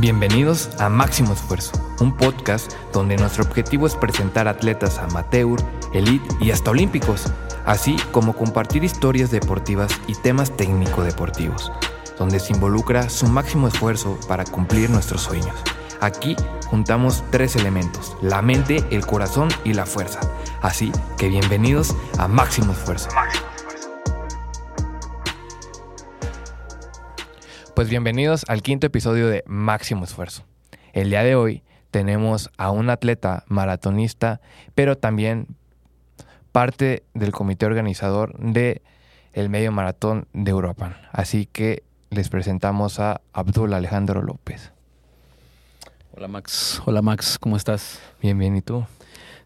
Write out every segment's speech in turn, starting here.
Bienvenidos a Máximo Esfuerzo, un podcast donde nuestro objetivo es presentar atletas amateur, elite y hasta olímpicos, así como compartir historias deportivas y temas técnico-deportivos, donde se involucra su máximo esfuerzo para cumplir nuestros sueños. Aquí juntamos tres elementos, la mente, el corazón y la fuerza. Así que bienvenidos a Máximo Esfuerzo. Pues bienvenidos al quinto episodio de Máximo Esfuerzo. El día de hoy tenemos a un atleta maratonista, pero también parte del comité organizador de el medio maratón de Europa. Así que les presentamos a Abdul Alejandro López. Hola Max, hola Max, ¿cómo estás? Bien, bien, ¿y tú?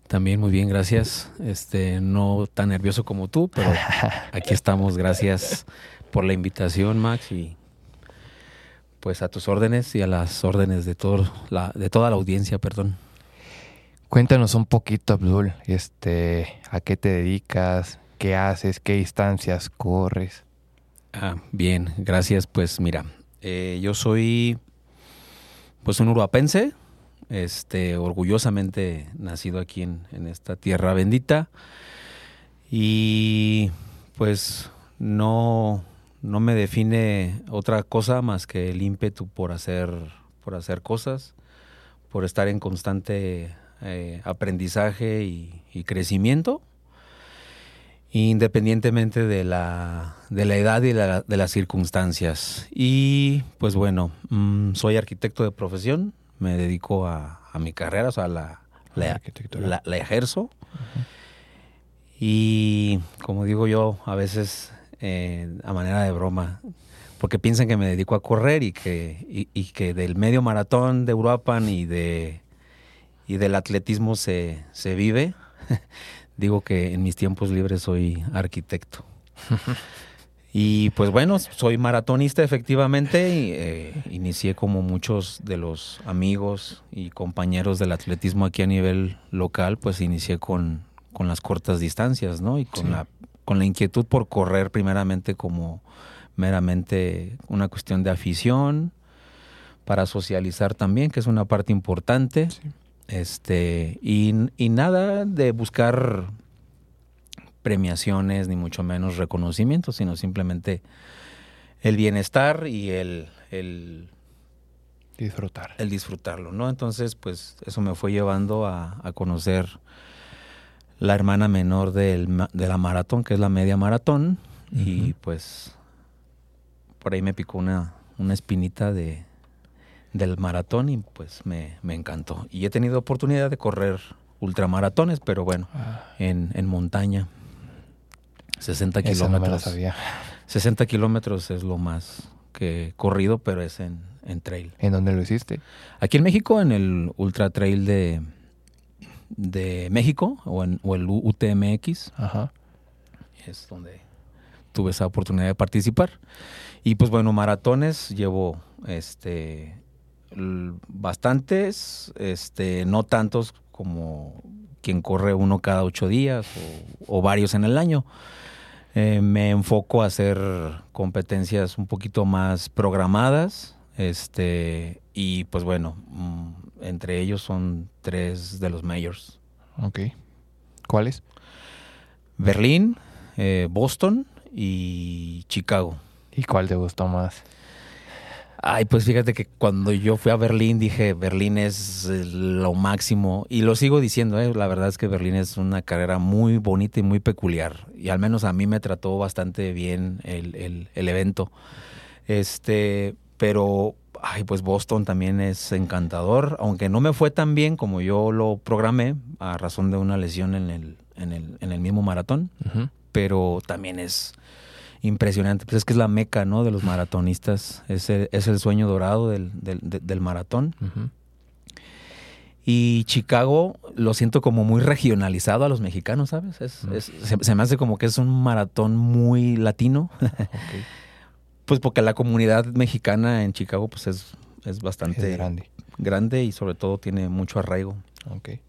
También muy bien, gracias. Este, no tan nervioso como tú, pero aquí estamos. Gracias por la invitación, Max, y pues a tus órdenes y a las órdenes de todo la, de toda la audiencia, perdón. Cuéntanos un poquito, Abdul, este, a qué te dedicas, qué haces, qué distancias corres. Ah, bien, gracias. Pues mira, eh, yo soy pues un uruapense, este, orgullosamente nacido aquí en, en esta tierra bendita. Y pues no, no me define otra cosa más que el ímpetu por hacer, por hacer cosas, por estar en constante eh, aprendizaje y, y, crecimiento, independientemente de la, de la edad y la, de las circunstancias. Y pues bueno, mmm, soy arquitecto de profesión, me dedico a, a mi carrera, o sea, la, la, la, la ejerzo. Uh -huh. Y como digo yo, a veces eh, a manera de broma, porque piensan que me dedico a correr y que, y, y que del medio maratón de Uruapan y, de, y del atletismo se, se vive. Digo que en mis tiempos libres soy arquitecto. y pues bueno, soy maratonista efectivamente. Y, eh, inicié como muchos de los amigos y compañeros del atletismo aquí a nivel local, pues inicié con, con las cortas distancias, ¿no? Y con sí. la con la inquietud por correr primeramente como meramente una cuestión de afición, para socializar también, que es una parte importante. Sí. Este, y, y, nada de buscar premiaciones, ni mucho menos reconocimientos, sino simplemente el bienestar y el, el disfrutar. El disfrutarlo, ¿no? Entonces, pues eso me fue llevando a, a conocer la hermana menor del, de la maratón, que es la media maratón, uh -huh. y pues por ahí me picó una, una espinita de, del maratón y pues me, me, encantó. Y he tenido oportunidad de correr ultramaratones, pero bueno, ah. en, en, montaña. 60 kilómetros. No 60 kilómetros es lo más que he corrido, pero es en, en trail. ¿En dónde lo hiciste? Aquí en México, en el ultra trail de, de México o, en, o el UTMX. Ajá. Es donde tuve esa oportunidad de participar. Y pues bueno, maratones llevo este bastantes, este, no tantos como quien corre uno cada ocho días o, o varios en el año. Eh, me enfoco a hacer competencias un poquito más programadas, este, y pues bueno, mmm, entre ellos son tres de los mayors. Ok. ¿Cuáles? Berlín, eh, Boston y Chicago. ¿Y cuál te gustó más? Ay, pues fíjate que cuando yo fui a Berlín dije, Berlín es lo máximo. Y lo sigo diciendo, ¿eh? la verdad es que Berlín es una carrera muy bonita y muy peculiar. Y al menos a mí me trató bastante bien el, el, el evento. Este, pero ay, pues Boston también es encantador, aunque no me fue tan bien como yo lo programé, a razón de una lesión en el, en el, en el mismo maratón, uh -huh. pero también es impresionante. Pues es que es la meca ¿no? de los maratonistas, es el, es el sueño dorado del, del, del maratón. Uh -huh. Y Chicago lo siento como muy regionalizado a los mexicanos, ¿sabes? Es, uh -huh. es, se, se, me hace como que es un maratón muy latino. okay. Pues porque la comunidad mexicana en Chicago pues es, es bastante es grande. grande y sobre todo tiene mucho arraigo. Okay.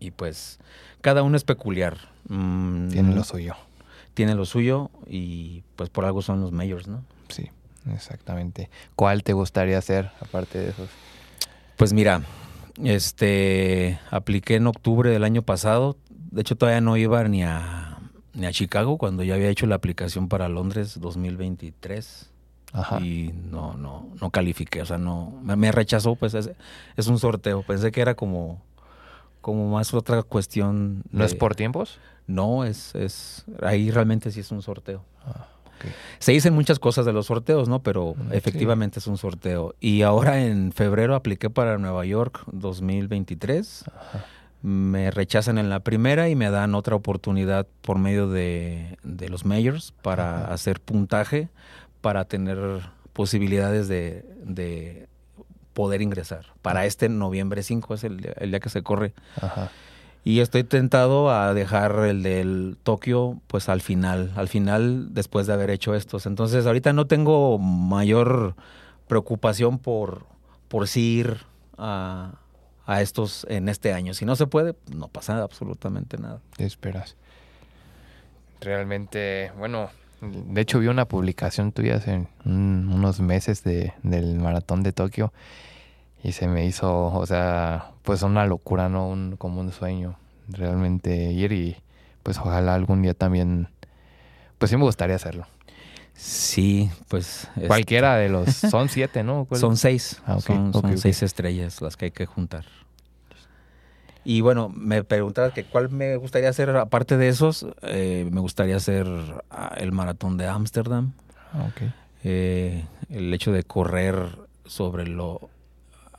Y pues cada uno es peculiar. Mm, tiene lo suyo. Tiene lo suyo y pues por algo son los mayors, ¿no? Sí. Exactamente. ¿Cuál te gustaría hacer aparte de esos? Pues mira, este apliqué en octubre del año pasado. De hecho, todavía no iba ni a, ni a Chicago cuando ya había hecho la aplicación para Londres 2023. Ajá. Y no, no, no califiqué, o sea, no, me, rechazó, pues es, es, un sorteo. Pensé que era como, como más otra cuestión. ¿No es por tiempos? No, es, es, ahí realmente sí es un sorteo. Ah. Se dicen muchas cosas de los sorteos, ¿no? Pero mm, efectivamente es un sorteo. Y ahora en febrero apliqué para Nueva York 2023. Me rechazan en la primera y me dan otra oportunidad por medio de, los majors para hacer puntaje, para tener posibilidades de, poder ingresar. Para este noviembre 5 es el, el día que se corre. Ajá. Y estoy tentado a dejar el del Tokio pues al final, al final después de haber hecho estos. Entonces ahorita no tengo mayor preocupación por, por sí ir a, a estos en este año. Si no se puede, no pasa absolutamente nada. ¿Qué esperas? Realmente, bueno, de hecho vi una publicación tuya hace unos meses de, del maratón de Tokio y se me hizo, o sea, pues una locura, ¿no? Un, como un sueño realmente ir y pues ojalá algún día también, pues sí me gustaría hacerlo. Sí, pues... Cualquiera de los... Son siete, ¿no? Son seis. Ah, son, seis estrellas las que hay que juntar. Y bueno, me preguntabas que cuál me gustaría hacer, aparte de esos, eh, me gustaría hacer ah, el maratón de Ámsterdam. Ah, eh, el hecho de correr sobre lo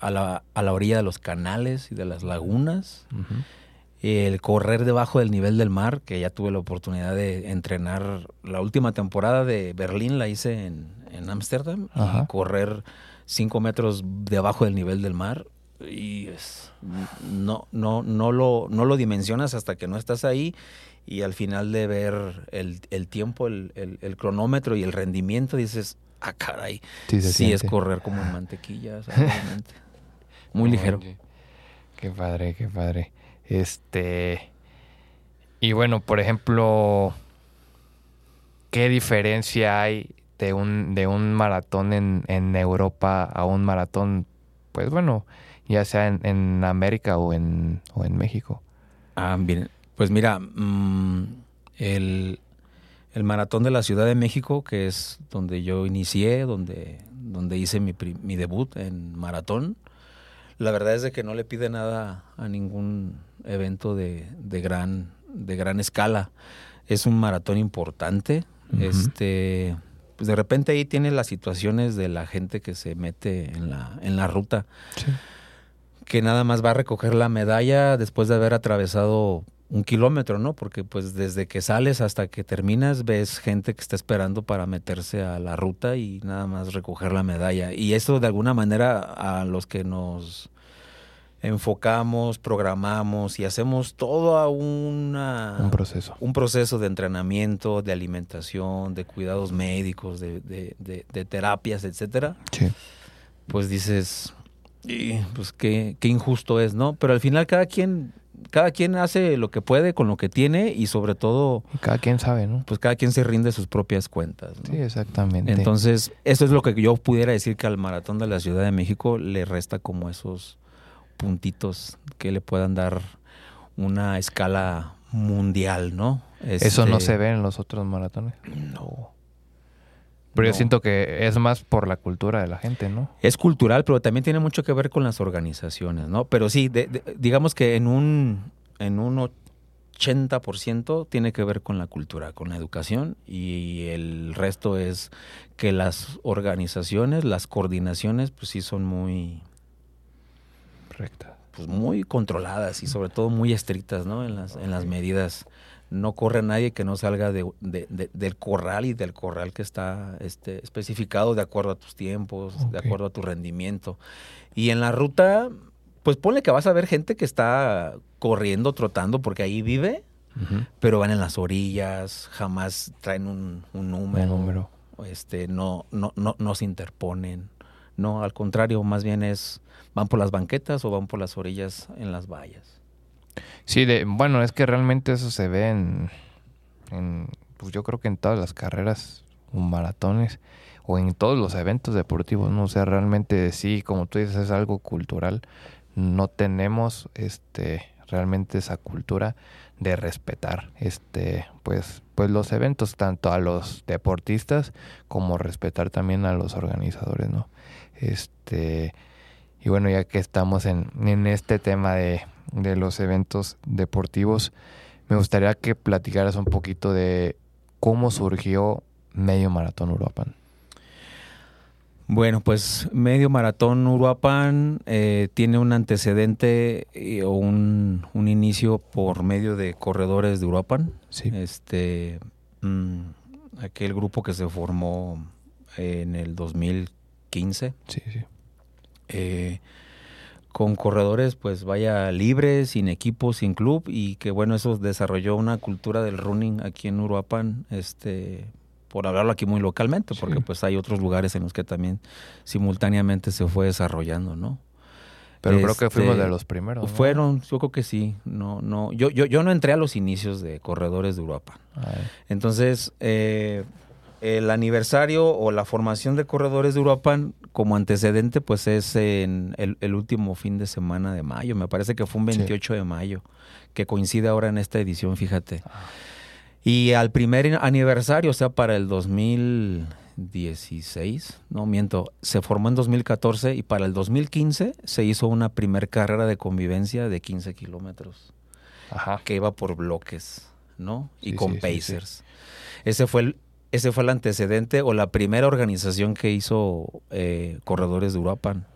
a la, a la orilla de los canales y de las lagunas. El correr debajo del nivel del mar, que ya tuve la oportunidad de entrenar la última temporada de Berlín, la hice en Ámsterdam, y correr cinco metros debajo del nivel del mar. Y es, no, no, no, lo, no lo dimensionas hasta que no estás ahí y al final de ver el, el tiempo, el, el, cronómetro y el rendimiento, dices, ah, caray, sí, es correr como en mantequilla, Muy ligero. Qué padre, qué padre. Este. Y bueno, por ejemplo, ¿qué diferencia hay de un, de un maratón en, en Europa a un maratón, pues bueno, ya sea en, en América o en, o en México? Ah, bien. Pues mira, mm, el, el, maratón de la Ciudad de México, que es donde yo inicié, donde, donde hice mi, mi debut en maratón, la verdad es de que no le pide nada a ningún evento de, de gran, de gran escala. Es un maratón importante. Este, pues de repente ahí tiene las situaciones de la gente que se mete en la, en la ruta. Que nada más va a recoger la medalla después de haber atravesado un kilómetro, ¿no? Porque pues desde que sales hasta que terminas ves gente que está esperando para meterse a la ruta y nada más recoger la medalla. Y eso de alguna manera a los que nos enfocamos, programamos y hacemos todo una, un proceso. Un proceso de entrenamiento, de alimentación, de cuidados médicos, de, de, terapias, etcétera. Sí. Pues dices, y pues qué, qué injusto es, ¿no? Pero al final cada quien cada quien hace lo que puede con lo que tiene y sobre todo... cada quien sabe, ¿no? Pues cada quien se rinde sus propias cuentas. Sí, exactamente. Entonces, eso es lo que yo pudiera decir que al Maratón de la Ciudad de México le resta como esos puntitos que le puedan dar una escala mundial, ¿no? Eso no este, se ve en los otros maratones. No. Pero yo siento que es más por la cultura de la gente, ¿no? Es cultural, pero también tiene mucho que ver con las organizaciones, ¿no? Pero sí, digamos que en un, en un 80% tiene que ver con la cultura, con la educación, y el resto es que las organizaciones, las coordinaciones, pues sí son muy pues muy controladas y sobre todo muy estrictas, ¿no? En las, en las medidas. No corre nadie que no salga de, del corral y del corral que está este, especificado de acuerdo a tus tiempos, de acuerdo a tu rendimiento. Y en la ruta, pues ponle que vas a ver gente que está corriendo, trotando, porque ahí vive, pero van en las orillas, jamás traen un, número. número. Este, no, no, no, no se interponen. No, al contrario, más bien es van por las banquetas o van por las orillas en las vallas. Sí, de, bueno, es que realmente eso se ve en, pues yo creo que en todas las carreras o maratones. o en todos los eventos deportivos, ¿no? O sea, realmente sí, como tú dices, es algo cultural. No tenemos este realmente esa cultura de respetar este pues pues los eventos tanto a los deportistas como respetar también a los organizadores, ¿no? Este y bueno, ya que estamos en, en este tema de, de los eventos deportivos, me gustaría que platicaras un poquito de cómo surgió Medio Maratón Uruapan. Bueno, pues Medio Maratón Uruapan eh, tiene un antecedente o un, inicio por medio de corredores de Uruapan. Sí. Este, mm, aquel grupo que se formó en el 2015. Sí, sí. Eh, con corredores, pues vaya libres, sin equipo, sin club, y que bueno, eso desarrolló una cultura del running aquí en Uruapan, este, por hablarlo aquí muy localmente, porque pues hay otros lugares en los que también simultáneamente se fue desarrollando, ¿no? Pero creo que fuimos de este, los primeros. Fueron, yo creo que sí. No, no, yo, yo, yo no entré a los inicios de corredores de Uruapan. Entonces, eh, el aniversario o la formación de corredores de Uruapan como antecedente, pues es en el, último fin de semana de mayo. Me parece que fue un 28 de mayo, que coincide ahora en esta edición, fíjate. Ah. Y al primer aniversario, o sea, para el 2016, no miento, se formó en 2014 y para el 2015 se hizo una primer carrera de convivencia de 15 kilómetros, que iba por bloques, ¿no? y con pacers. Ese fue el, ese fue el antecedente o la primera organización que hizo eh, Corredores de Uruapan.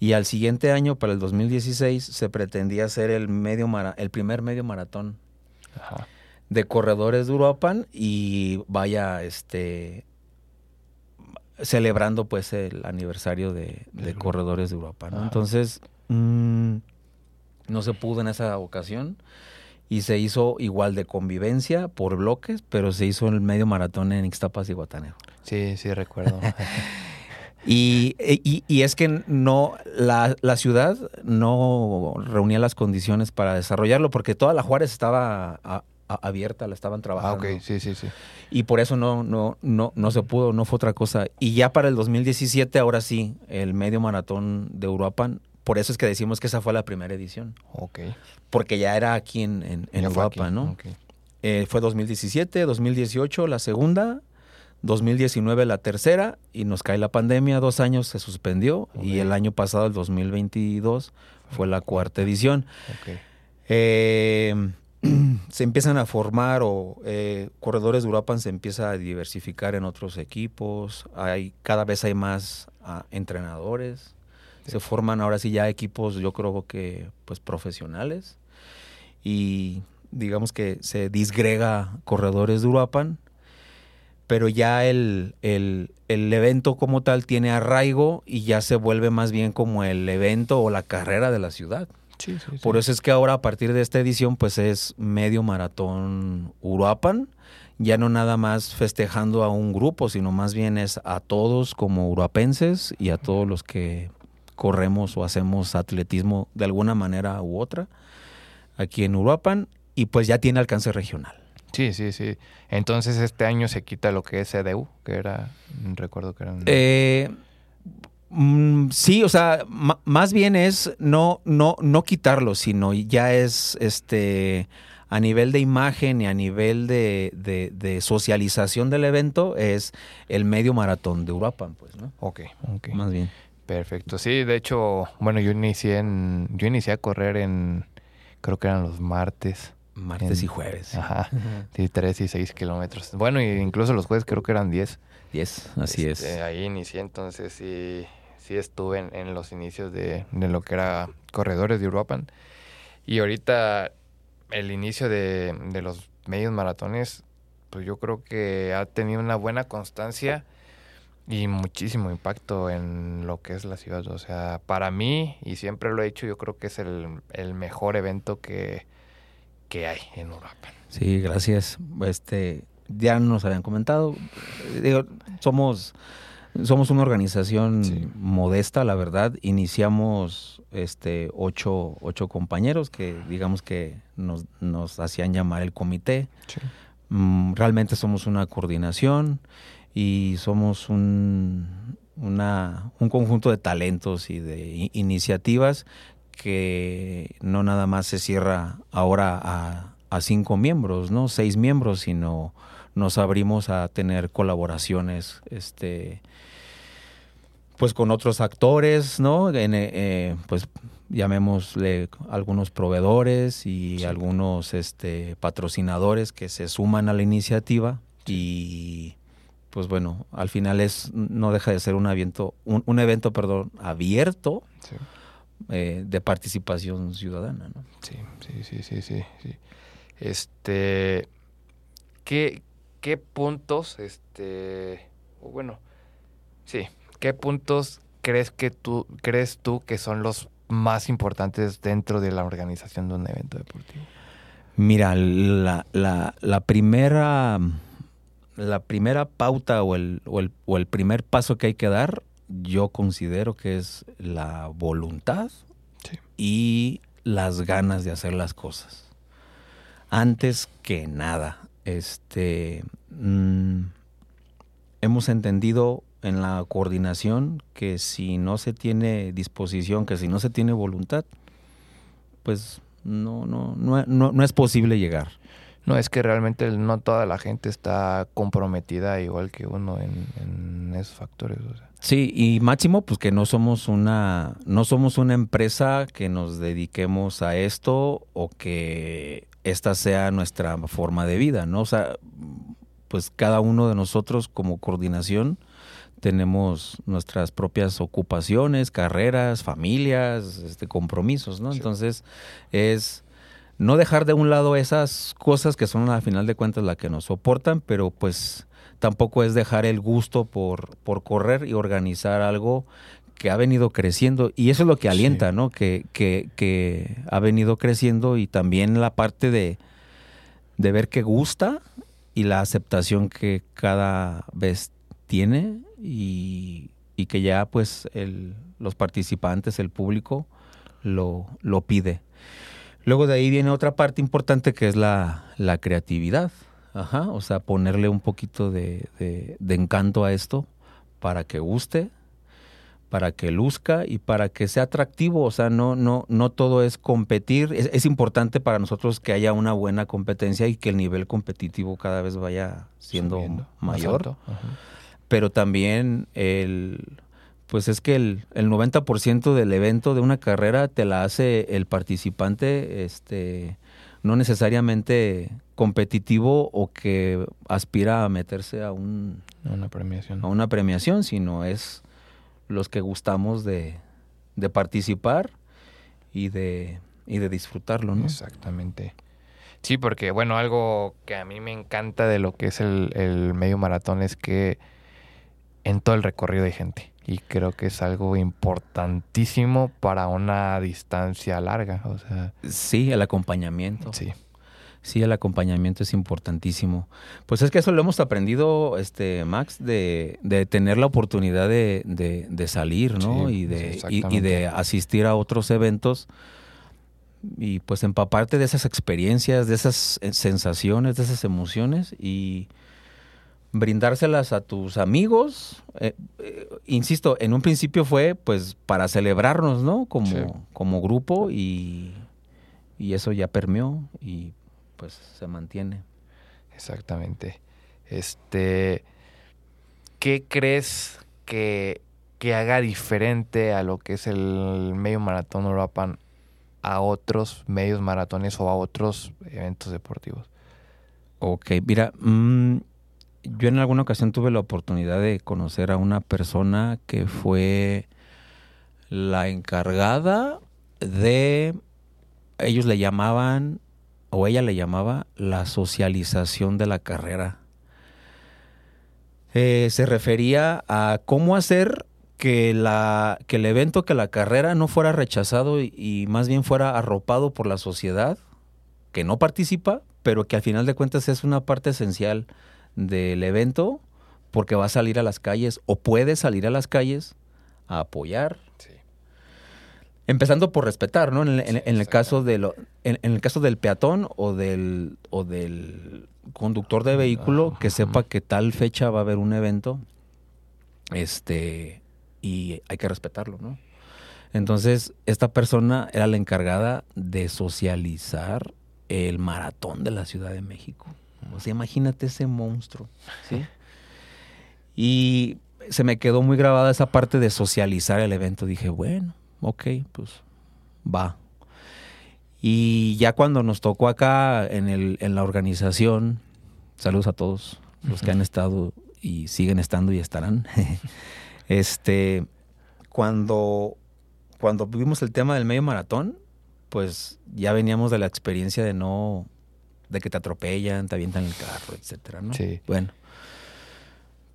Y al siguiente año, para el 2016, se pretendía hacer el, medio el primer medio maratón de Corredores de Uruapan y vaya, este celebrando pues el aniversario de, Corredores de Uruapan. Entonces, mm, no se pudo en esa ocasión y se hizo igual de convivencia por bloques, pero se hizo el medio maratón en Ixtapas y Guataneo. Sí, sí, recuerdo. y, y, es que no, la, la, ciudad no reunía las condiciones para desarrollarlo, porque toda la Juárez estaba abierta, la estaban trabajando. Ah, ok, sí, sí, sí. Y por eso no, no, no, no se pudo, no fue otra cosa. Y ya para el 2017, ahora sí, el medio maratón de Uruapan por eso es que decimos que esa fue la primera edición. Ok. Porque ya era aquí en, en, Europa, ¿no? Eh, fue 2017, 2018 la segunda, 2019 la tercera y nos cae la pandemia, dos años se suspendió y el año pasado, el 2022, fue la cuarta edición. Eh, se empiezan a formar o eh, Corredores de Uruapan se empieza a diversificar en otros equipos, hay, cada vez hay más ah, entrenadores, se forman ahora sí ya equipos, yo creo que pues profesionales y digamos que se disgrega corredores de Uruapan, pero ya el, el, evento como tal tiene arraigo y ya se vuelve más bien como el evento o la carrera de la ciudad. Por eso es que ahora a partir de esta edición pues es medio maratón Uruapan, ya no nada más festejando a un grupo, sino más bien es a todos como uruapenses y a todos los que corremos o hacemos atletismo de alguna manera u otra aquí en Uruapan y pues ya tiene alcance regional. Sí, sí, sí. Entonces este año se quita lo que es EDU, que era, recuerdo que era... Eh, mm, sí, o sea, más bien es no, no, no quitarlo, sino ya es este a nivel de imagen y a nivel de, de, socialización del evento es el medio maratón de Uruapan, pues, ¿no? Ok, ok. Más bien. Perfecto. Sí, de hecho, bueno, yo inicié en, yo inicié a correr en, creo que eran los martes. Martes y jueves. Ajá. Sí, tres y seis kilómetros. Bueno, incluso los jueves creo que eran diez. Diez, así es. Este, ahí inicié, entonces sí, sí estuve en, los inicios de, de, lo que era corredores de Uruapan. Y ahorita el inicio de, de los medios maratones, pues yo creo que ha tenido una buena constancia y muchísimo impacto en lo que es la ciudad. O sea, para mí, y siempre lo he dicho, yo creo que es el, mejor evento que, que hay en Europa. Sí, gracias. Este, ya nos habían comentado. Digo, somos, somos una organización modesta, la verdad. Iniciamos este ocho, ocho compañeros que digamos que nos, nos hacían llamar el comité. Mm, realmente somos una coordinación y somos un, una, un conjunto de talentos y de iniciativas que no nada más se cierra ahora a, a cinco miembros, ¿no? Seis miembros, sino nos abrimos a tener colaboraciones, este, pues con otros actores, ¿no? En, eh, eh, pues llamémosle algunos proveedores y algunos este, patrocinadores que se suman a la iniciativa y pues bueno, al final es no deja de ser un evento, un, evento, perdón, abierto eh, de participación ciudadana, ¿no? Sí, sí, sí, sí, sí, Este, ¿qué, qué puntos, este, bueno, sí, qué puntos crees que tú crees tú que son los más importantes dentro de la organización de un evento deportivo? Mira, la, la, la primera la primera pauta o el, o, el, o el primer paso que hay que dar, yo considero que es la voluntad y las ganas de hacer las cosas. Antes que nada, este, mm, hemos entendido en la coordinación que si no se tiene disposición, que si no se tiene voluntad, pues no, no, no, no es posible llegar. No, es que realmente no toda la gente está comprometida igual que uno en, esos factores. Sí, y máximo, pues que no somos una, no somos una empresa que nos dediquemos a esto o que esta sea nuestra forma de vida, ¿no? O sea, pues cada uno de nosotros como coordinación tenemos nuestras propias ocupaciones, carreras, familias, este, compromisos, ¿no? Entonces es no dejar de un lado esas cosas que son a final de cuentas las que nos soportan, pero pues tampoco es dejar el gusto por, por correr y organizar algo que ha venido creciendo y eso es lo que alienta, ¿no? Que, que, que, ha venido creciendo y también la parte de, de ver que gusta y la aceptación que cada vez tiene y, y que ya pues el, los participantes, el público, lo, lo pide. Luego de ahí viene otra parte importante que es la, creatividad. Ajá, o sea, ponerle un poquito de, encanto a esto para que guste, para que luzca y para que sea atractivo. O sea, no, no, no todo es competir. Es, importante para nosotros que haya una buena competencia y que el nivel competitivo cada vez vaya siendo mayor. Pero también el pues es que el, el 90% del evento de una carrera te la hace el participante, este, no necesariamente competitivo o que aspira a meterse a un, una premiación. A una premiación, sino es los que gustamos de, de participar y de, y de disfrutarlo, ¿no? Exactamente. Sí, porque bueno, algo que a mí me encanta de lo que es el, el medio maratón es que en todo el recorrido hay gente y creo que es algo importantísimo para una distancia larga. O sea, sí, el acompañamiento. Sí. Sí, el acompañamiento es importantísimo. Pues es que eso lo hemos aprendido, este Max, de, de tener la oportunidad de, de, salir, ¿no? y, de, y, de asistir a otros eventos y pues empaparte de esas experiencias, de esas sensaciones, de esas emociones y brindárselas a tus amigos. Eh, eh, insisto, en un principio fue pues para celebrarnos, ¿no? Como, como grupo y, y, eso ya permeó y pues se mantiene. Exactamente. Este, ¿qué crees que, que haga diferente a lo que es el medio maratón Europa a otros medios maratones o a otros eventos deportivos? Ok, mira, mmm, yo en alguna ocasión tuve la oportunidad de conocer a una persona que fue la encargada de, ellos le llamaban, o ella le llamaba, la socialización de la carrera. Eh, se refería a cómo hacer que, la, que el evento, que la carrera no fuera rechazado y, y más bien fuera arropado por la sociedad, que no participa, pero que al final de cuentas es una parte esencial del evento porque va a salir a las calles o puede salir a las calles a apoyar. Empezando por respetar, ¿no? En, el caso de lo, en, el caso del peatón o del, o del conductor de vehículo que sepa que tal fecha va a haber un evento, este, y hay que respetarlo, ¿no? Entonces, esta persona era la encargada de socializar el maratón de la Ciudad de México. O sea, imagínate ese monstruo, ¿sí? Y se me quedó muy grabada esa parte de socializar el evento. Dije, bueno, ok, pues va. Y ya cuando nos tocó acá en, el, en la organización, saludos a todos los que han estado y siguen estando y estarán. este, cuando, cuando vimos el tema del medio maratón, pues ya veníamos de la experiencia de no, de que te atropellan, te avientan el carro, etcétera, ¿no? Sí. Bueno,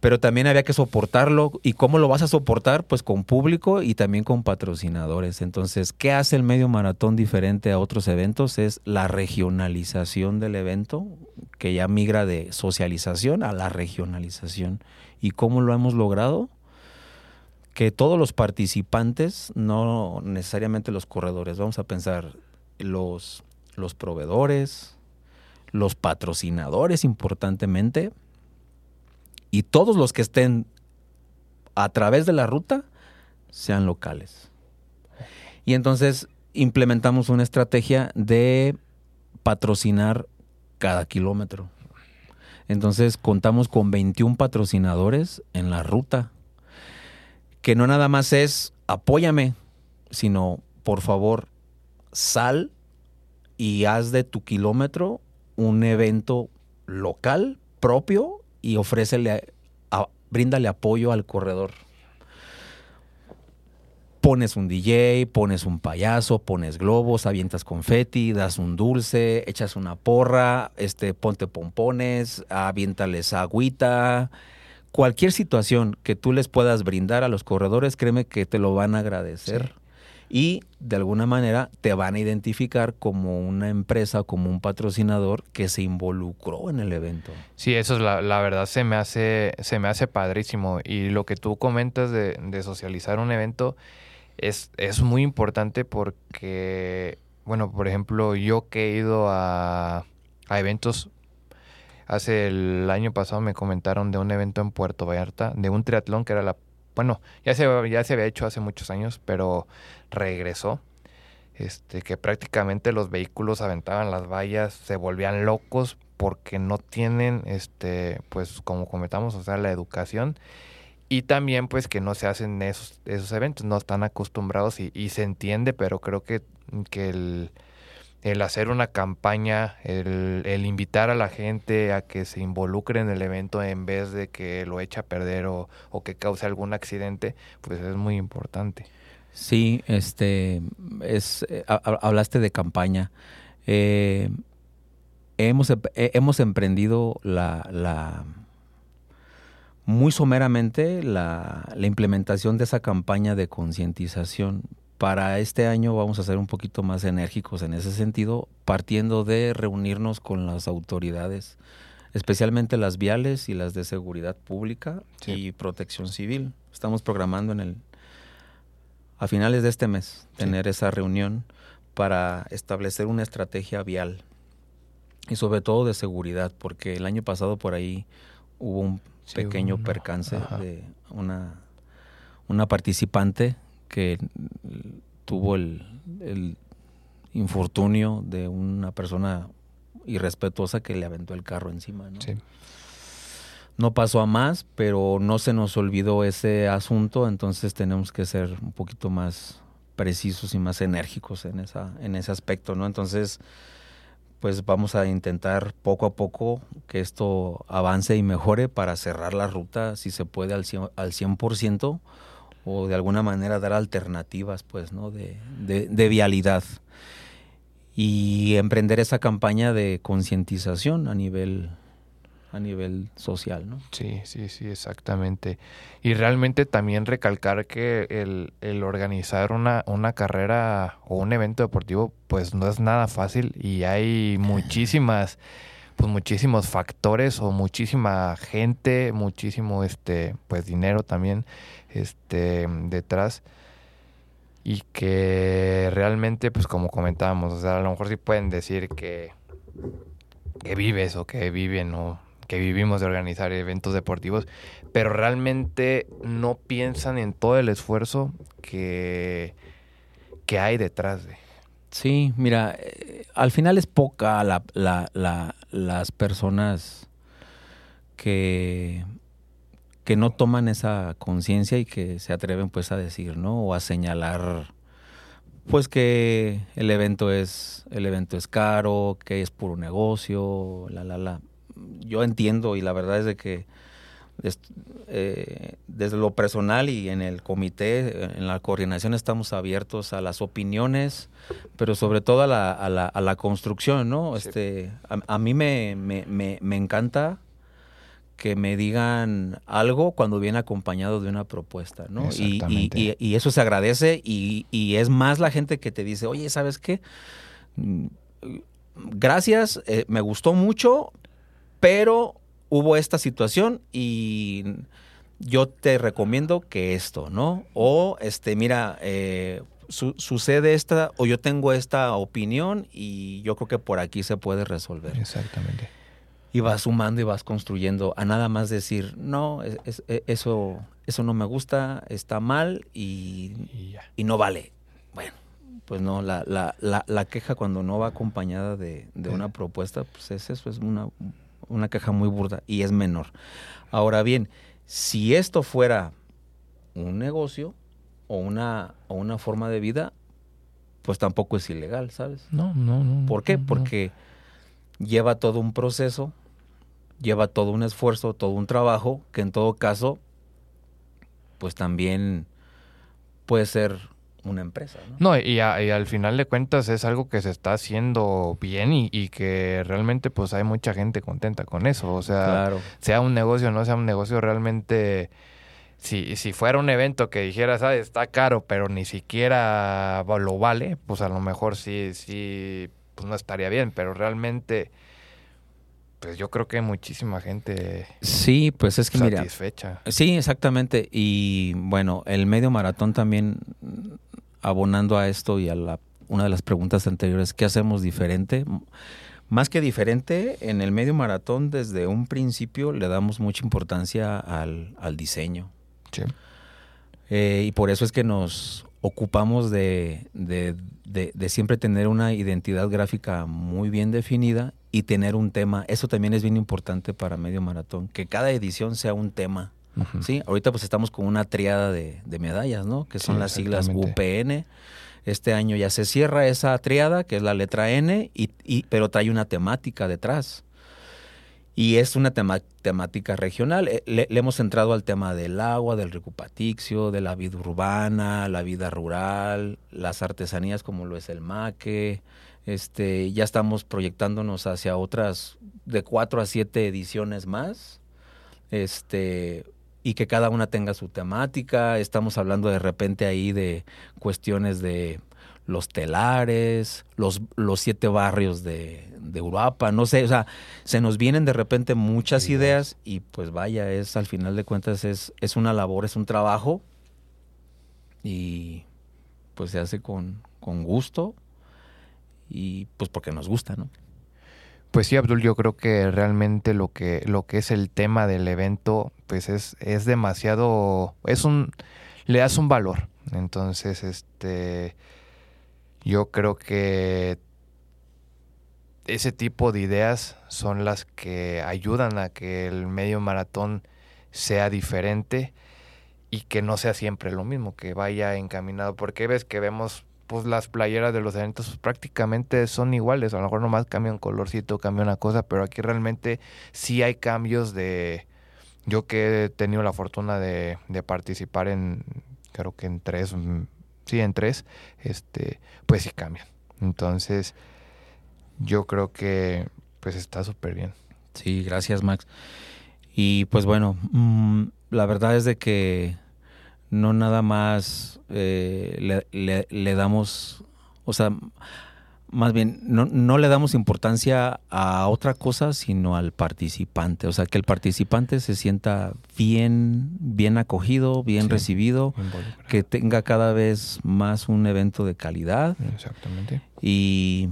pero también había que soportarlo. ¿Y cómo lo vas a soportar? Pues con público y también con patrocinadores. Entonces, ¿qué hace el medio maratón diferente a otros eventos? Es la regionalización del evento, que ya migra de socialización a la regionalización. ¿Y cómo lo hemos logrado? Que todos los participantes, no necesariamente los corredores, vamos a pensar los, los proveedores, los patrocinadores importantemente, y todos los que estén a través de la ruta sean locales. Y entonces implementamos una estrategia de patrocinar cada kilómetro. Entonces contamos con 21 patrocinadores en la ruta, que no nada más es apóyame, sino por favor sal y haz de tu kilómetro un evento local propio y ofrécele, a, bríndale apoyo al corredor. Pones un DJ, pones un payaso, pones globos, avientas confeti, das un dulce, echas una porra, este, ponte pompones, aviéntales agüita. Cualquier situación que tú les puedas brindar a los corredores, créeme que te lo van a agradecer y de alguna manera te van a identificar como una empresa, como un patrocinador que se involucró en el evento. Sí, eso es la, verdad, se me, hace, se me hace padrísimo. Y lo que tú comentas de, de socializar un evento es, es muy importante porque, bueno, por ejemplo, yo que he ido a, a eventos Hace el año pasado me comentaron de un evento en Puerto Vallarta, de un triatlón que era la bueno, ya se, ya se había hecho hace muchos años, pero regresó. Este, que prácticamente los vehículos aventaban las vallas, se volvían locos porque no tienen, este, pues como comentamos, o sea, la educación y también pues que no se hacen esos, esos eventos, no están acostumbrados y, y se entiende, pero creo que, que el, el hacer una campaña, el, el, invitar a la gente a que se involucre en el evento en vez de que lo eche a perder o, o que cause algún accidente, pues es muy importante. Sí, este, es, eh, hablaste de campaña. Eh, hemos, eh, hemos emprendido la, la muy someramente la, la implementación de esa campaña de concientización para este año vamos a ser un poquito más enérgicos en ese sentido, partiendo de reunirnos con las autoridades, especialmente las viales y las de seguridad pública sí. y protección civil. Estamos programando en el a finales de este mes tener sí. esa reunión para establecer una estrategia vial y sobre todo de seguridad, porque el año pasado por ahí hubo un sí, pequeño uno. percance Ajá. de una, una participante que tuvo el, el, infortunio de una persona irrespetuosa que le aventó el carro encima. ¿no? Sí. no pasó a más, pero no se nos olvidó ese asunto, entonces tenemos que ser un poquito más precisos y más enérgicos en, esa, en ese aspecto, ¿no? Entonces, pues vamos a intentar poco a poco que esto avance y mejore para cerrar la ruta, si se puede, al 100%, al 100% o de alguna manera dar alternativas pues no de, de, de vialidad y emprender esa campaña de concientización a nivel a nivel social, ¿no? Sí, sí, sí, exactamente. Y realmente también recalcar que el, el organizar una, una carrera o un evento deportivo, pues no es nada fácil y hay muchísimas, pues muchísimos factores o muchísima gente, muchísimo este, pues dinero también este, detrás y que realmente, pues como comentábamos, o sea, a lo mejor sí pueden decir que que vives o que viven o que vivimos de organizar eventos deportivos, pero realmente no piensan en todo el esfuerzo que, que hay detrás de. Sí, mira, eh, al final es poca la, la, las personas que, que no toman esa conciencia y que se atreven pues a decir, ¿no? O a señalar pues que el evento es el evento es caro, que es puro negocio, la la la. Yo entiendo y la verdad es de que eh, desde lo personal y en el comité, en la coordinación estamos abiertos a las opiniones, pero sobre todo a la, a la, a la construcción, ¿no? Este, a, mí me, me, me, encanta que me digan algo cuando viene acompañado de una propuesta, ¿no? Y, y, y, eso se agradece y, es más la gente que te dice, oye, ¿sabes qué? Mm, gracias, eh, me gustó mucho, pero hubo esta situación y yo te recomiendo que esto, ¿no? O, este, mira, eh, sucede esta, o yo tengo esta opinión y yo creo que por aquí se puede resolver. Exactamente. Y vas sumando y vas construyendo, a nada más decir, no, e, eso, eso no me gusta, está mal y, y, no vale. Bueno, pues no, la, la, la, la, queja cuando no va acompañada de, de una propuesta, pues es eso, es una una caja muy burda y es menor. Ahora bien, si esto fuera un negocio o una, o una forma de vida, pues tampoco es ilegal, ¿sabes? No, no, no. ¿Por qué? Porque lleva todo un proceso, lleva todo un esfuerzo, todo un trabajo, que en todo caso, pues también puede ser una empresa. No, no y, al final de cuentas es algo que se está haciendo bien y, que realmente pues hay mucha gente contenta con eso. O sea, sea un negocio o no sea un negocio, realmente si, si fuera un evento que dijera, ¿sabes? Está caro, pero ni siquiera lo vale, pues a lo mejor sí, sí, pues no estaría bien, pero realmente pues yo creo que hay muchísima gente sí pues es que satisfecha sí exactamente y bueno el medio maratón también abonando a esto y a la, una de las preguntas anteriores, ¿qué hacemos diferente? Más que diferente, en el medio maratón desde un principio le damos mucha importancia al, diseño. Eh, y por eso es que nos ocupamos de, de, de, siempre tener una identidad gráfica muy bien definida y tener un tema. Eso también es bien importante para medio maratón, que cada edición sea un tema Sí, ahorita pues estamos con una triada de, medallas, ¿no? Que son las siglas UPN. Este año ya se cierra esa triada, que es la letra N, y, pero trae una temática detrás. Y es una temática regional. Eh, le, hemos entrado al tema del agua, del recupatixio, de la vida urbana, la vida rural, las artesanías como lo es el maque. Este, ya estamos proyectándonos hacia otras de cuatro a siete ediciones más. Este, y que cada una tenga su temática. Estamos hablando de repente ahí de cuestiones de los telares, los, los siete barrios de, de Europa, no sé, o sea, se nos vienen de repente muchas ideas y pues vaya, es al final de cuentas es, es una labor, es un trabajo y pues se hace con, con gusto y pues porque nos gusta, ¿no? Pues sí, Abdul, yo creo que realmente lo que, lo que es el tema del evento, pues es, es demasiado, es un, le das un valor. Entonces, este, yo creo que ese tipo de ideas son las que ayudan a que el medio maratón sea diferente y que no sea siempre lo mismo, que vaya encaminado, porque ves que vemos pues las playeras de los eventos pues, prácticamente son iguales. A lo mejor nomás cambia un colorcito, cambia una cosa, pero aquí realmente sí hay cambios de... Yo que he tenido la fortuna de, de participar en, creo que en tres, mm, sí, en tres, este, pues sí cambian. Entonces, yo creo que pues está súper bien. Sí, gracias Max. Y pues bueno, mm, la verdad es de que no nada más eh, le, damos, o sea, más bien, no, no, le damos importancia a otra cosa, sino al participante. O sea, que el participante se sienta bien, bien acogido, bien recibido, que tenga cada vez más un evento de calidad. Exactamente. Y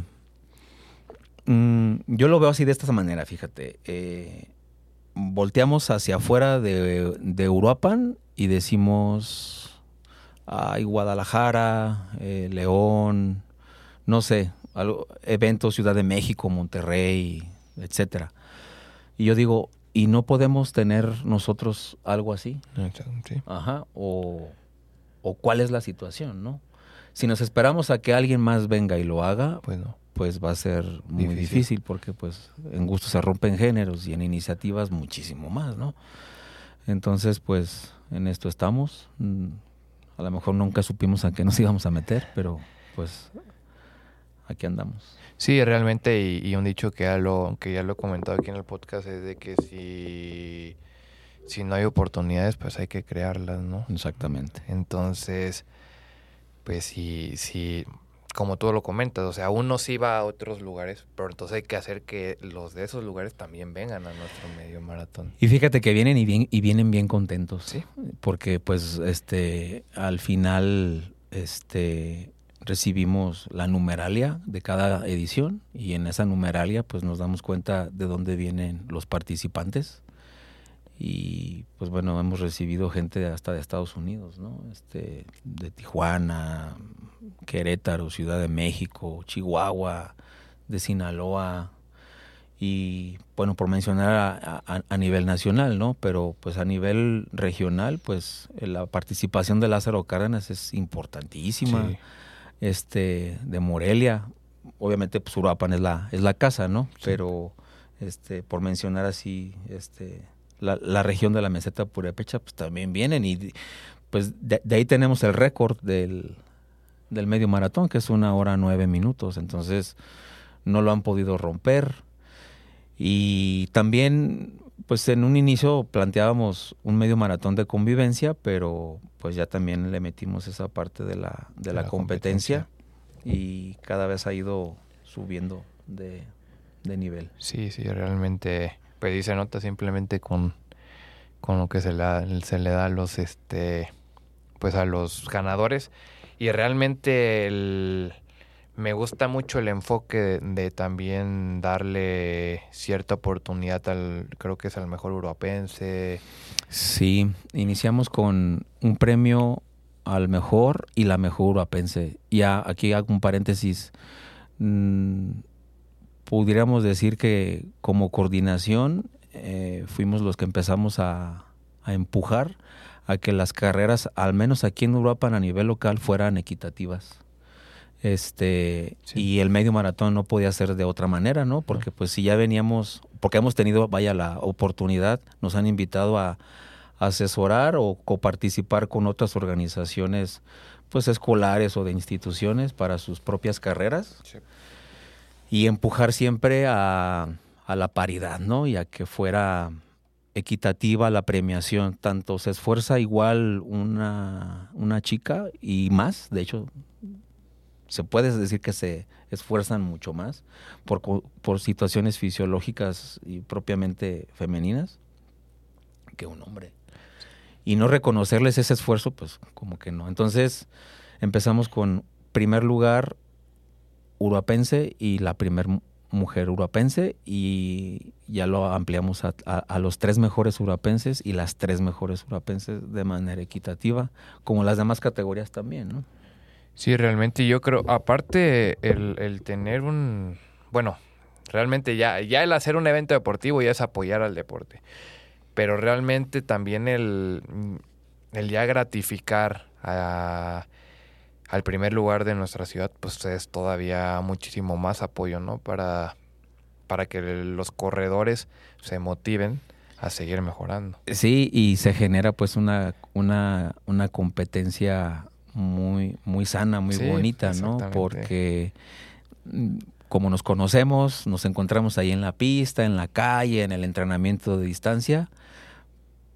Mm, yo lo veo así de esta manera, fíjate. Eh, volteamos hacia afuera de, de Uruapan y decimos, ay, Guadalajara, eh, León, no sé, eventos, Ciudad de México, Monterrey, etcétera. Y yo digo, ¿y no podemos tener nosotros algo así? Sí. Ajá, o, o cuál es la situación, ¿no? Si nos esperamos a que alguien más venga y lo haga, pues no pues va a ser muy difícil. porque pues en gusto se rompen géneros y en iniciativas muchísimo más, ¿no? Entonces, pues en esto estamos. Mm, a lo mejor nunca supimos a qué nos íbamos a meter, pero pues aquí andamos. Sí, realmente, y, un dicho que ya, lo, que ya lo he comentado aquí en el podcast es de que si, si no hay oportunidades, pues hay que crearlas, ¿no? Exactamente. Entonces, pues si, si como tú lo comentas, o sea, uno sí va a otros lugares, pero entonces hay que hacer que los de esos lugares también vengan a nuestro medio maratón. Y fíjate que vienen y, bien, y vienen bien contentos, ¿sí? Porque pues este al final este recibimos la numeralia de cada edición y en esa numeralia pues nos damos cuenta de dónde vienen los participantes y pues bueno, hemos recibido gente hasta de Estados Unidos, ¿no? Este, de Tijuana, Querétaro, Ciudad de México, Chihuahua, de Sinaloa y bueno, por mencionar a, nivel nacional, ¿no? Pero pues a nivel regional, pues la participación de Lázaro Cárdenas es importantísima. Este, de Morelia, obviamente pues Uruapan es la, es la casa, ¿no? Pero este, por mencionar así, este la, región de la meseta purépecha, pues también vienen y pues de, ahí tenemos el récord del, del, medio maratón, que es una hora nueve minutos, entonces no lo han podido romper. Y también, pues en un inicio planteábamos un medio maratón de convivencia, pero pues ya también le metimos esa parte de la, de, la, competencia, y cada vez ha ido subiendo de, de nivel. Sí, sí, realmente pues ahí se nota simplemente con, con lo que se le, se le da a los este pues a los ganadores. Y realmente el, me gusta mucho el enfoque de, también darle cierta oportunidad al creo que es al mejor europense sí iniciamos con un premio al mejor y la mejor europense ya aquí hago un paréntesis. Mm, pudiéramos decir que como coordinación eh, fuimos los que empezamos a, empujar a que las carreras, al menos aquí en Europa a nivel local, fueran equitativas. Este, y el medio maratón no podía ser de otra manera, ¿no? Porque pues si ya veníamos, porque hemos tenido, vaya, la oportunidad, nos han invitado a, asesorar o coparticipar con otras organizaciones, pues escolares o de instituciones para sus propias carreras. Sí y empujar siempre a, la paridad, ¿no? Y a que fuera equitativa la premiación. Tanto se esfuerza igual una, una chica y más, de hecho, se puede decir que se esfuerzan mucho más por, por situaciones fisiológicas y propiamente femeninas que un hombre. Y no reconocerles ese esfuerzo, pues como que no. Entonces empezamos con primer lugar uruapense y la primer mujer uruapense y ya lo ampliamos a, los tres mejores uruapenses y las tres mejores uruapenses de manera equitativa, como las demás categorías también, ¿no? Sí, realmente yo creo, aparte el, tener un, bueno, realmente ya, ya el hacer un evento deportivo ya es apoyar al deporte, pero realmente también el, el ya gratificar a al primer lugar de nuestra ciudad, pues es todavía muchísimo más apoyo, ¿no? Para, para que los corredores se motiven a seguir mejorando. Sí, y se genera pues una, una, una competencia muy, muy sana, muy bonita, ¿no? Porque mm, como nos conocemos, nos encontramos ahí en la pista, en la calle, en el entrenamiento de distancia,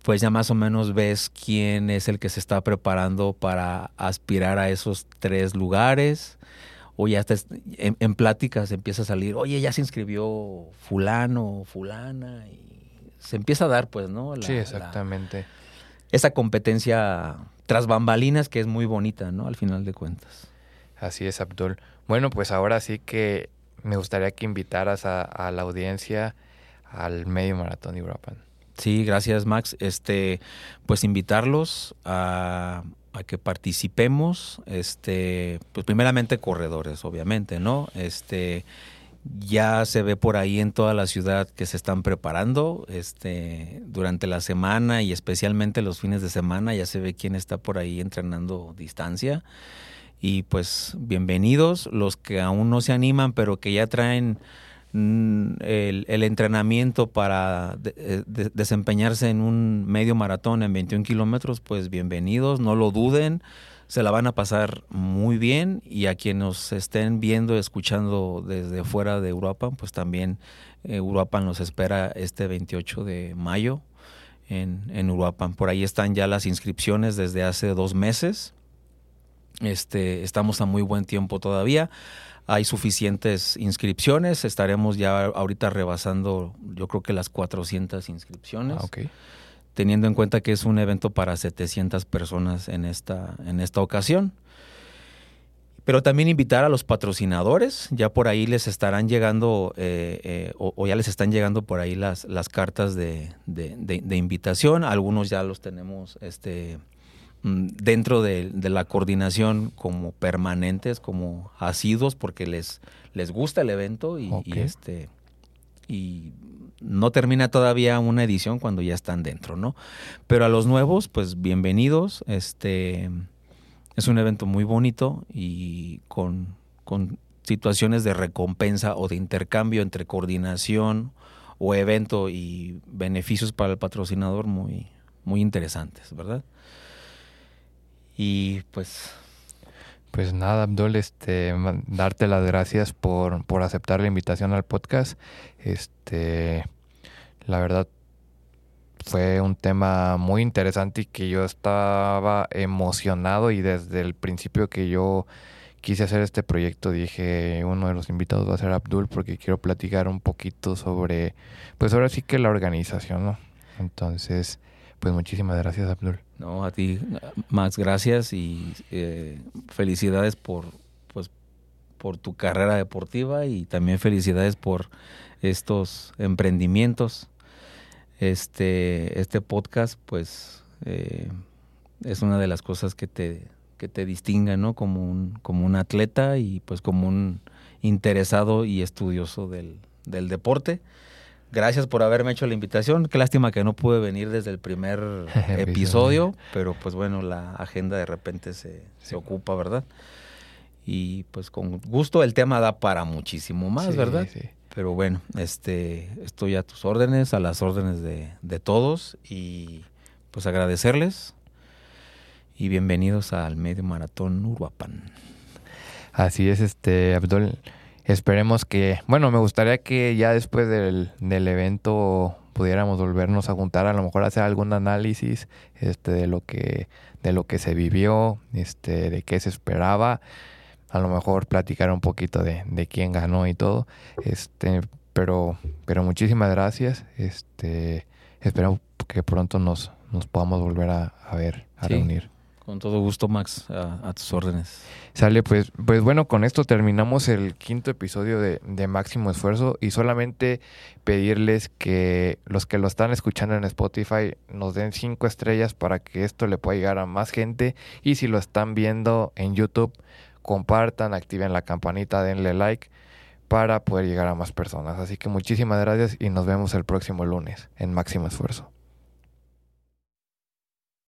pues ya más o menos ves quién es el que se está preparando para aspirar a esos tres lugares. O ya en, pláticas empieza a salir, oye, ya se inscribió fulano, fulana, y se empieza a dar, pues, ¿no? sí, exactamente. esa competencia tras bambalinas que es muy bonita, ¿no? Al final de cuentas. Así es, Abdul. Bueno, pues ahora sí que me gustaría que invitaras a, la audiencia al medio maratón de Uruapan. Sí, gracias Max. Este, pues invitarlos a, a, que participemos, este, pues primeramente corredores, obviamente, ¿no? Este, ya se ve por ahí en toda la ciudad que se están preparando, este, durante la semana y especialmente los fines de semana, ya se ve quién está por ahí entrenando distancia. Y pues bienvenidos los que aún no se animan, pero que ya traen mm, el, entrenamiento para eh, desempeñarse en un medio maratón en 21 kilómetros, pues bienvenidos, no lo duden, se la van a pasar muy bien y a quienes nos estén viendo, escuchando desde fuera de Europa, pues también eh, Uruapan nos espera este 28 de mayo en, en Uruapan. Por ahí están ya las inscripciones desde hace dos meses este, estamos a muy buen tiempo todavía. Hay suficientes inscripciones. Estaremos ya ahorita rebasando, yo creo que las 400 inscripciones. Ah, teniendo en cuenta que es un evento para 700 personas en esta, en esta ocasión. Pero también invitar a los patrocinadores, ya por ahí les estarán llegando, eh, eh, o, ya les están llegando por ahí las, las cartas de, de, de invitación. Algunos ya los tenemos este, Mm, dentro de, la coordinación como permanentes, como asiduos, porque les, les gusta el evento y, este y no termina todavía una edición cuando ya están dentro, ¿no? Pero a los nuevos, pues bienvenidos. Este es un evento muy bonito y con, con situaciones de recompensa o de intercambio entre coordinación o evento y beneficios para el patrocinador muy, muy interesantes, ¿verdad? Y pues... Pues nada, Abdul, este, darte las gracias por, por aceptar la invitación al podcast. Este, la verdad, fue un tema muy interesante y que yo estaba emocionado y desde el principio que yo quise hacer este proyecto dije uno de los invitados va a ser Abdul porque quiero platicar un poquito sobre pues ahora sí que la organización, ¿no? Entonces, pues muchísimas gracias, Abdul. No, a ti más gracias y eh, felicidades por, pues, por tu carrera deportiva y también felicidades por estos emprendimientos. Este, este podcast, pues, eh, es una de las cosas que te, que te distinga, ¿no? Como un, como un atleta y pues como un interesado y estudioso del, del deporte. Gracias por haberme hecho la invitación. Qué lástima que no pude venir desde el primer episodio, pero pues bueno, la agenda de repente se, se, ocupa, ¿verdad? Y pues con gusto el tema da para muchísimo más, ¿verdad? Sí. Pero bueno, este, estoy a tus órdenes, a las órdenes de, de todos y pues agradecerles y bienvenidos al Medio Maratón Uruapan. Así es, este, Abdul. Esperemos que, bueno, me gustaría que ya después del, del evento pudiéramos volvernos a juntar, a lo mejor hacer algún análisis este, de lo que de lo que se vivió, este, de qué se esperaba, a lo mejor platicar un poquito de, de quién ganó y todo, este, pero, pero muchísimas gracias, este, espero que pronto nos, nos podamos volver a, ver, a reunir. Con todo gusto, Max, a, tus órdenes. Sale, pues, pues bueno, con esto terminamos el quinto episodio de, de, Máximo Esfuerzo y solamente pedirles que los que lo están escuchando en Spotify nos den cinco estrellas para que esto le pueda llegar a más gente y si lo están viendo en YouTube, compartan, activen la campanita, denle like para poder llegar a más personas. Así que muchísimas gracias y nos vemos el próximo lunes en Máximo Esfuerzo.